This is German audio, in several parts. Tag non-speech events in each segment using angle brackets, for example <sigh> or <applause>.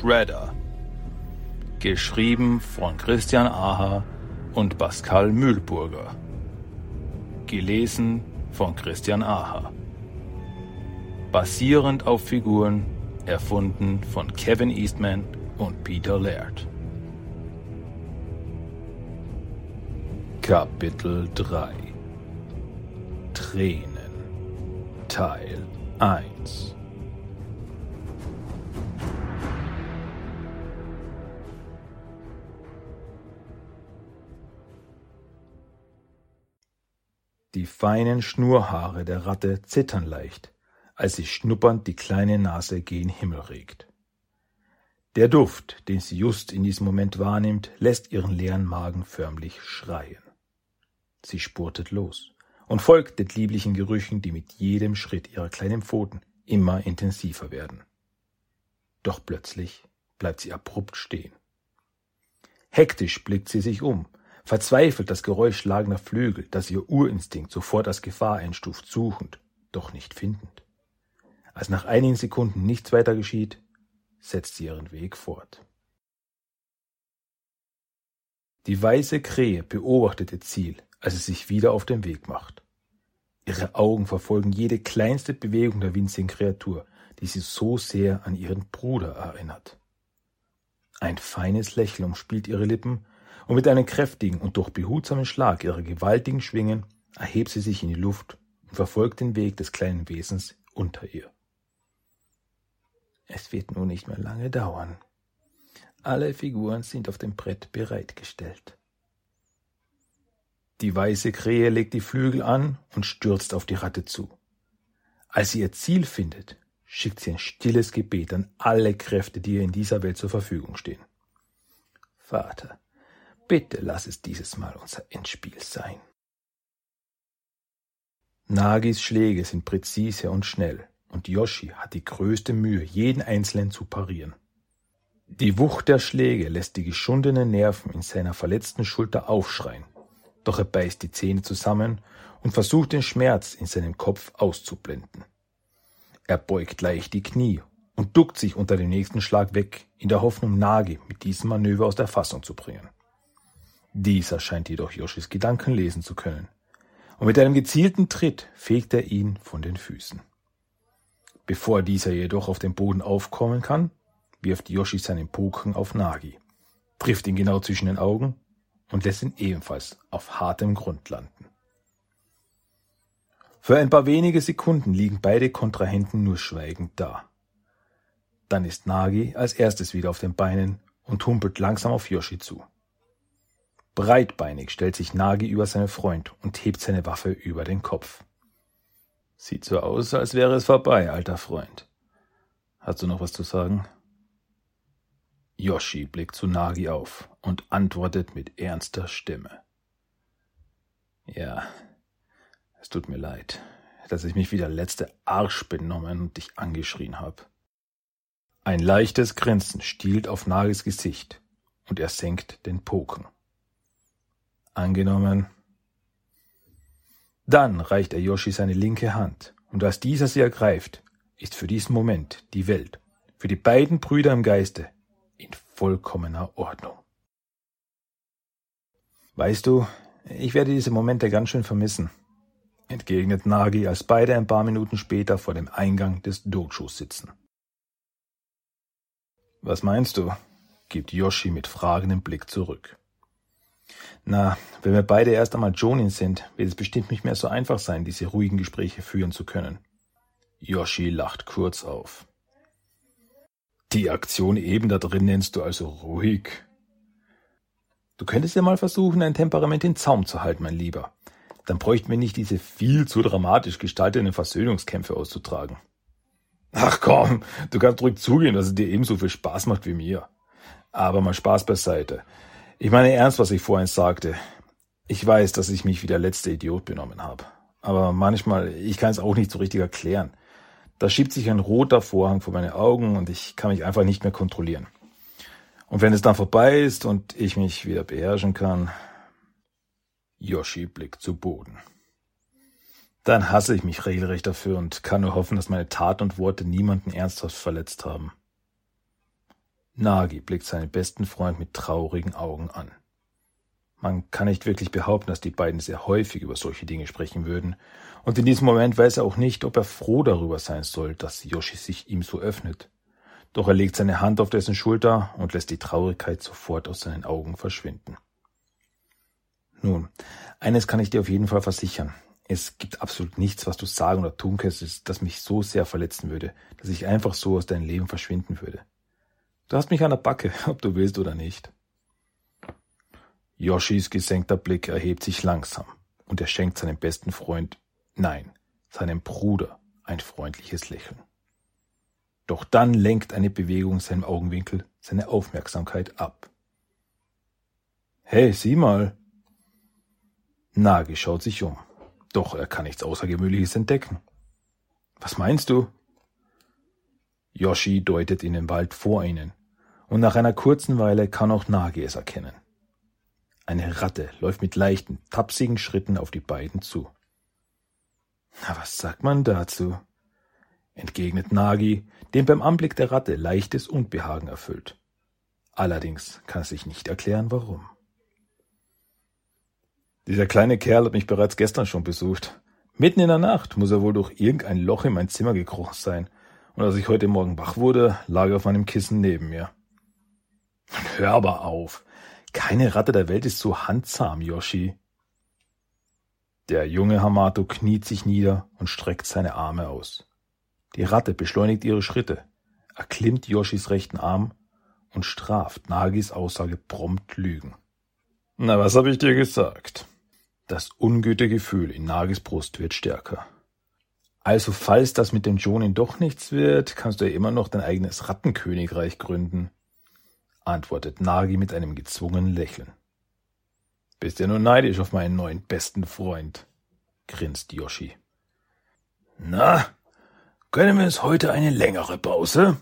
Shredder. Geschrieben von Christian Aha und Pascal Mühlburger. Gelesen von Christian Aha. Basierend auf Figuren erfunden von Kevin Eastman und Peter Laird. Kapitel 3 Tränen Teil 1 feinen Schnurhaare der Ratte zittern leicht, als sie schnuppernd die kleine Nase gen Himmel regt. Der Duft, den sie just in diesem Moment wahrnimmt, lässt ihren leeren Magen förmlich schreien. Sie spurtet los und folgt den lieblichen Gerüchen, die mit jedem Schritt ihrer kleinen Pfoten immer intensiver werden. Doch plötzlich bleibt sie abrupt stehen. Hektisch blickt sie sich um, verzweifelt das Geräusch schlagender Flügel, das ihr Urinstinkt sofort als Gefahr einstuft, suchend, doch nicht findend. Als nach einigen Sekunden nichts weiter geschieht, setzt sie ihren Weg fort. Die weiße Krähe beobachtet ihr Ziel, als es sich wieder auf den Weg macht. Ihre Augen verfolgen jede kleinste Bewegung der winzigen Kreatur, die sie so sehr an ihren Bruder erinnert. Ein feines Lächeln umspielt ihre Lippen, und mit einem kräftigen und durch behutsamen Schlag ihrer gewaltigen Schwingen erhebt sie sich in die Luft und verfolgt den Weg des kleinen Wesens unter ihr. Es wird nun nicht mehr lange dauern. Alle Figuren sind auf dem Brett bereitgestellt. Die weiße Krähe legt die Flügel an und stürzt auf die Ratte zu. Als sie ihr Ziel findet, schickt sie ein stilles Gebet an alle Kräfte, die ihr in dieser Welt zur Verfügung stehen. Vater, bitte lass es dieses Mal unser Endspiel sein. Nagis Schläge sind präzise und schnell und Yoshi hat die größte Mühe, jeden einzelnen zu parieren. Die Wucht der Schläge lässt die geschundenen Nerven in seiner verletzten Schulter aufschreien, doch er beißt die Zähne zusammen und versucht den Schmerz in seinem Kopf auszublenden. Er beugt leicht die Knie und duckt sich unter dem nächsten Schlag weg, in der Hoffnung, Nagi mit diesem Manöver aus der Fassung zu bringen. Dieser scheint jedoch Yoshis Gedanken lesen zu können, und mit einem gezielten Tritt fegt er ihn von den Füßen. Bevor dieser jedoch auf den Boden aufkommen kann, wirft Yoshi seinen Poken auf Nagi, trifft ihn genau zwischen den Augen und lässt ihn ebenfalls auf hartem Grund landen. Für ein paar wenige Sekunden liegen beide Kontrahenten nur schweigend da. Dann ist Nagi als erstes wieder auf den Beinen und humpelt langsam auf Yoshi zu. Breitbeinig stellt sich Nagi über seinen Freund und hebt seine Waffe über den Kopf. Sieht so aus, als wäre es vorbei, alter Freund. Hast du noch was zu sagen? Yoshi blickt zu Nagi auf und antwortet mit ernster Stimme. Ja, es tut mir leid, dass ich mich wie der letzte Arsch benommen und dich angeschrien hab. Ein leichtes Grinsen stiehlt auf Nagis Gesicht und er senkt den Poken. Angenommen, dann reicht er Yoshi seine linke Hand, und als dieser sie ergreift, ist für diesen Moment die Welt, für die beiden Brüder im Geiste, in vollkommener Ordnung. Weißt du, ich werde diese Momente ganz schön vermissen, entgegnet Nagi, als beide ein paar Minuten später vor dem Eingang des Dojos sitzen. Was meinst du? gibt Yoshi mit fragendem Blick zurück. Na, wenn wir beide erst einmal Jonin sind, wird es bestimmt nicht mehr so einfach sein, diese ruhigen Gespräche führen zu können. Yoshi lacht kurz auf. Die Aktion eben da drin nennst du also ruhig? Du könntest ja mal versuchen, dein Temperament in Zaum zu halten, mein Lieber. Dann bräuchten wir nicht diese viel zu dramatisch gestalteten Versöhnungskämpfe auszutragen. Ach komm, du kannst ruhig zugehen, dass es dir ebenso viel Spaß macht wie mir. Aber mal Spaß beiseite. Ich meine ernst, was ich vorhin sagte. Ich weiß, dass ich mich wie der letzte Idiot benommen habe. Aber manchmal, ich kann es auch nicht so richtig erklären. Da schiebt sich ein roter Vorhang vor meine Augen und ich kann mich einfach nicht mehr kontrollieren. Und wenn es dann vorbei ist und ich mich wieder beherrschen kann, Yoshi blickt zu Boden. Dann hasse ich mich regelrecht dafür und kann nur hoffen, dass meine Taten und Worte niemanden ernsthaft verletzt haben. Nagi blickt seinen besten Freund mit traurigen Augen an. Man kann nicht wirklich behaupten, dass die beiden sehr häufig über solche Dinge sprechen würden, und in diesem Moment weiß er auch nicht, ob er froh darüber sein soll, dass Yoshi sich ihm so öffnet. Doch er legt seine Hand auf dessen Schulter und lässt die Traurigkeit sofort aus seinen Augen verschwinden. Nun, eines kann ich dir auf jeden Fall versichern. Es gibt absolut nichts, was du sagen oder tun könntest, das mich so sehr verletzen würde, dass ich einfach so aus deinem Leben verschwinden würde. Du hast mich an der Backe, <laughs> ob du willst oder nicht. Yoshis gesenkter Blick erhebt sich langsam und er schenkt seinem besten Freund, nein, seinem Bruder ein freundliches Lächeln. Doch dann lenkt eine Bewegung seinem Augenwinkel seine Aufmerksamkeit ab. Hey, sieh mal! Nagi schaut sich um, doch er kann nichts Außergewöhnliches entdecken. Was meinst du? Yoshi deutet in den Wald vor ihnen, und nach einer kurzen Weile kann auch Nagi es erkennen. Eine Ratte läuft mit leichten, tapsigen Schritten auf die beiden zu. Na, was sagt man dazu? entgegnet Nagi, dem beim Anblick der Ratte leichtes Unbehagen erfüllt. Allerdings kann er sich nicht erklären, warum. Dieser kleine Kerl hat mich bereits gestern schon besucht. Mitten in der Nacht muss er wohl durch irgendein Loch in mein Zimmer gekrochen sein. Und als ich heute Morgen wach wurde, lag er auf meinem Kissen neben mir. Hör aber auf. Keine Ratte der Welt ist so handzahm, Yoshi. Der junge Hamato kniet sich nieder und streckt seine Arme aus. Die Ratte beschleunigt ihre Schritte, erklimmt Yoshis rechten Arm und straft Nagis Aussage prompt Lügen. Na, was habe ich dir gesagt? Das Ungütergefühl in Nagis Brust wird stärker. Also, falls das mit dem Jonin doch nichts wird, kannst du ja immer noch dein eigenes Rattenkönigreich gründen antwortet Nagi mit einem gezwungenen Lächeln. Bist ja nur neidisch auf meinen neuen besten Freund, grinst Yoshi. Na, gönnen wir uns heute eine längere Pause?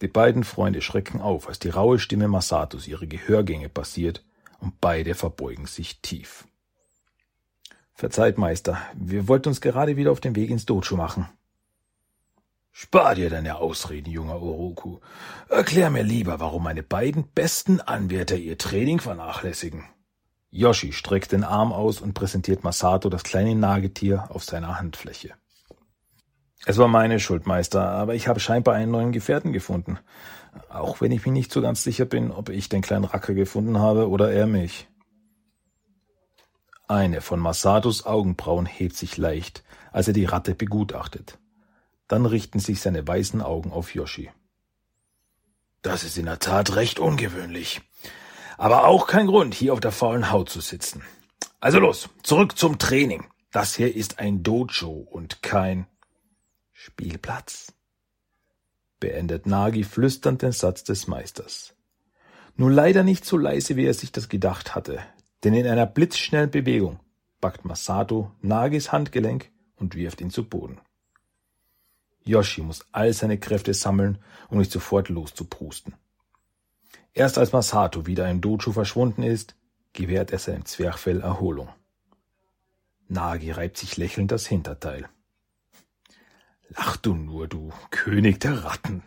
Die beiden Freunde schrecken auf, als die raue Stimme Masatos ihre Gehörgänge passiert, und beide verbeugen sich tief. Verzeiht, Meister, wir wollten uns gerade wieder auf den Weg ins Dojo machen. Spar dir deine Ausreden, junger Oroku. Erklär mir lieber, warum meine beiden besten Anwärter ihr Training vernachlässigen. Yoshi streckt den Arm aus und präsentiert Masato das kleine Nagetier auf seiner Handfläche. Es war meine Schuld, Meister, aber ich habe scheinbar einen neuen Gefährten gefunden. Auch wenn ich mir nicht so ganz sicher bin, ob ich den kleinen Racker gefunden habe oder er mich. Eine von Masatos Augenbrauen hebt sich leicht, als er die Ratte begutachtet. Dann richten sich seine weißen Augen auf Yoshi. Das ist in der Tat recht ungewöhnlich. Aber auch kein Grund, hier auf der faulen Haut zu sitzen. Also los, zurück zum Training. Das hier ist ein Dojo und kein Spielplatz. Beendet Nagi flüsternd den Satz des Meisters. Nur leider nicht so leise, wie er sich das gedacht hatte, denn in einer blitzschnellen Bewegung packt Masato Nagis Handgelenk und wirft ihn zu Boden. Yoshi muss all seine Kräfte sammeln, um nicht sofort loszuprusten. Erst als Masato wieder im Dojo verschwunden ist, gewährt er seinem Zwerchfell Erholung. Nagi reibt sich lächelnd das Hinterteil. Lach du nur, du König der Ratten.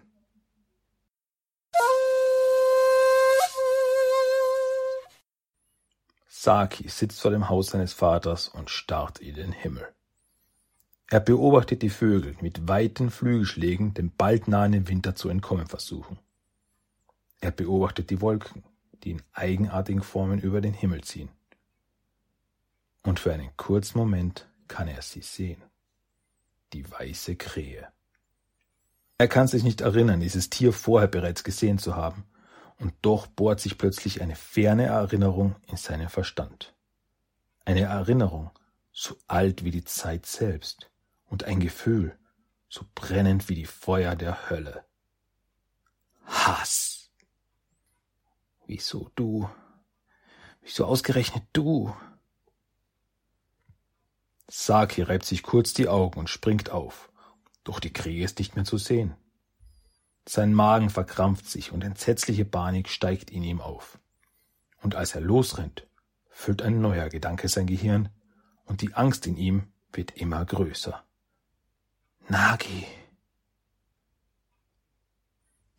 Saki sitzt vor dem Haus seines Vaters und starrt in den Himmel. Er beobachtet die Vögel mit weiten Flügelschlägen dem bald nahenden Winter zu entkommen versuchen. Er beobachtet die Wolken, die in eigenartigen Formen über den Himmel ziehen. Und für einen kurzen Moment kann er sie sehen. Die weiße Krähe. Er kann sich nicht erinnern, dieses Tier vorher bereits gesehen zu haben, und doch bohrt sich plötzlich eine ferne Erinnerung in seinen Verstand. Eine Erinnerung, so alt wie die Zeit selbst und ein Gefühl, so brennend wie die Feuer der Hölle. Hass. Wieso du? Wieso ausgerechnet du? Saki reibt sich kurz die Augen und springt auf, doch die Krähe ist nicht mehr zu sehen. Sein Magen verkrampft sich und entsetzliche Panik steigt in ihm auf. Und als er losrennt, füllt ein neuer Gedanke sein Gehirn und die Angst in ihm wird immer größer. Nagi.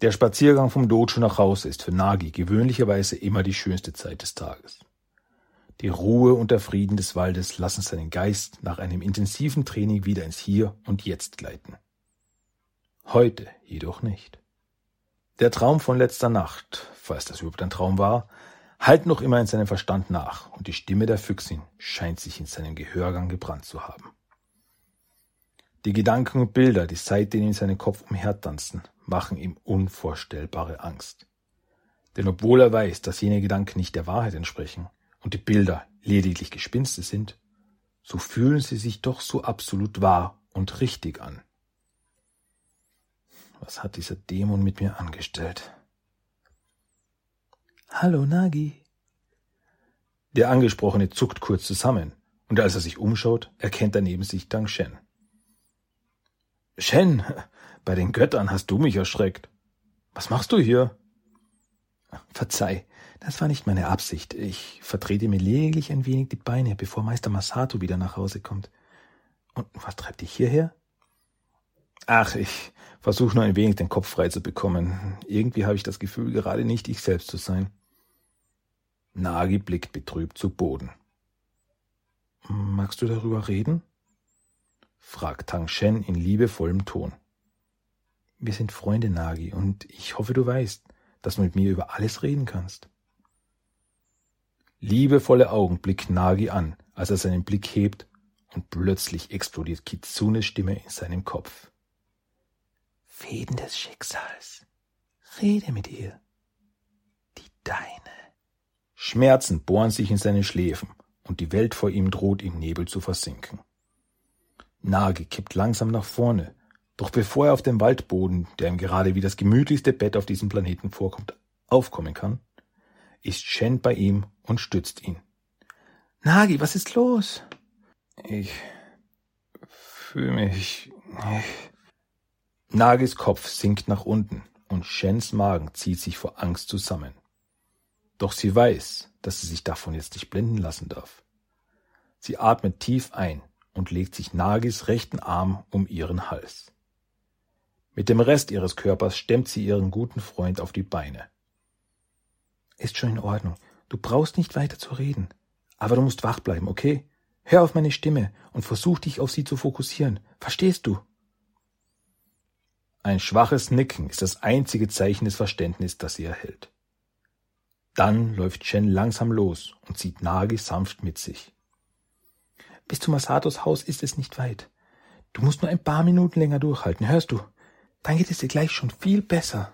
Der Spaziergang vom Dojo nach Hause ist für Nagi gewöhnlicherweise immer die schönste Zeit des Tages. Die Ruhe und der Frieden des Waldes lassen seinen Geist nach einem intensiven Training wieder ins Hier und Jetzt gleiten. Heute jedoch nicht. Der Traum von letzter Nacht, falls das überhaupt ein Traum war, hallt noch immer in seinem Verstand nach und die Stimme der Füchsin scheint sich in seinem Gehörgang gebrannt zu haben. Die Gedanken und Bilder, die seitdem in seinem Kopf umhertanzen, machen ihm unvorstellbare Angst. Denn obwohl er weiß, dass jene Gedanken nicht der Wahrheit entsprechen und die Bilder lediglich Gespinste sind, so fühlen sie sich doch so absolut wahr und richtig an. Was hat dieser Dämon mit mir angestellt? Hallo, Nagi. Der Angesprochene zuckt kurz zusammen, und als er sich umschaut, erkennt er neben sich Dang Shen. Shen, bei den Göttern hast du mich erschreckt. Was machst du hier? Verzeih, das war nicht meine Absicht. Ich vertrete mir lediglich ein wenig die Beine, bevor Meister Masato wieder nach Hause kommt. Und was treibt dich hierher? Ach, ich versuche nur ein wenig den Kopf frei zu bekommen. Irgendwie habe ich das Gefühl, gerade nicht ich selbst zu sein. Nagi blickt betrübt zu Boden. Magst du darüber reden? Fragt Tang Shen in liebevollem Ton. Wir sind Freunde, Nagi, und ich hoffe, du weißt, dass du mit mir über alles reden kannst. Liebevolle Augen blickt Nagi an, als er seinen Blick hebt, und plötzlich explodiert Kitsunes Stimme in seinem Kopf. Fäden des Schicksals. Rede mit ihr. Die deine. Schmerzen bohren sich in seine Schläfen, und die Welt vor ihm droht im Nebel zu versinken. Nagi kippt langsam nach vorne, doch bevor er auf dem Waldboden, der ihm gerade wie das gemütlichste Bett auf diesem Planeten vorkommt, aufkommen kann, ist Shen bei ihm und stützt ihn. Nagi, was ist los? Ich fühle mich. Nagis Kopf sinkt nach unten und Shens Magen zieht sich vor Angst zusammen. Doch sie weiß, dass sie sich davon jetzt nicht blenden lassen darf. Sie atmet tief ein und legt sich Nagis rechten Arm um ihren Hals. Mit dem Rest ihres Körpers stemmt sie ihren guten Freund auf die Beine. Ist schon in Ordnung. Du brauchst nicht weiter zu reden. Aber du musst wach bleiben, okay? Hör auf meine Stimme und versuch dich auf sie zu fokussieren. Verstehst du? Ein schwaches Nicken ist das einzige Zeichen des Verständnisses, das sie erhält. Dann läuft Chen langsam los und zieht Nagi sanft mit sich. Bis zu Masatos Haus ist es nicht weit. Du musst nur ein paar Minuten länger durchhalten, hörst du? Dann geht es dir gleich schon viel besser.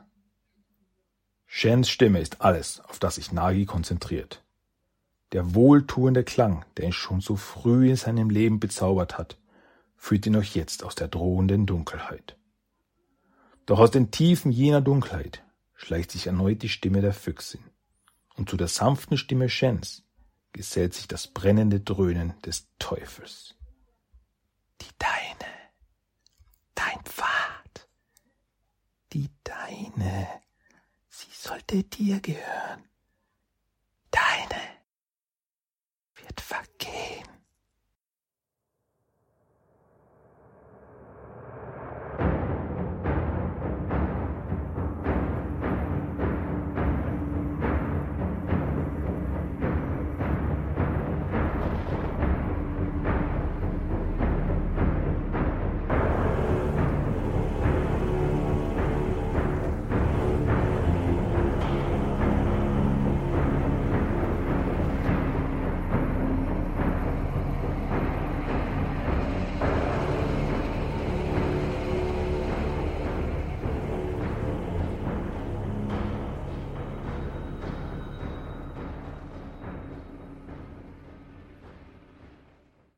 Shens Stimme ist alles, auf das sich Nagi konzentriert. Der wohltuende Klang, der ihn schon so früh in seinem Leben bezaubert hat, führt ihn auch jetzt aus der drohenden Dunkelheit. Doch aus den Tiefen jener Dunkelheit schleicht sich erneut die Stimme der Füchsin, und zu der sanften Stimme Shens gesellt sich das brennende Dröhnen des Teufels. Die deine, dein Pfad, die deine, sie sollte dir gehören. Deine wird vergehen.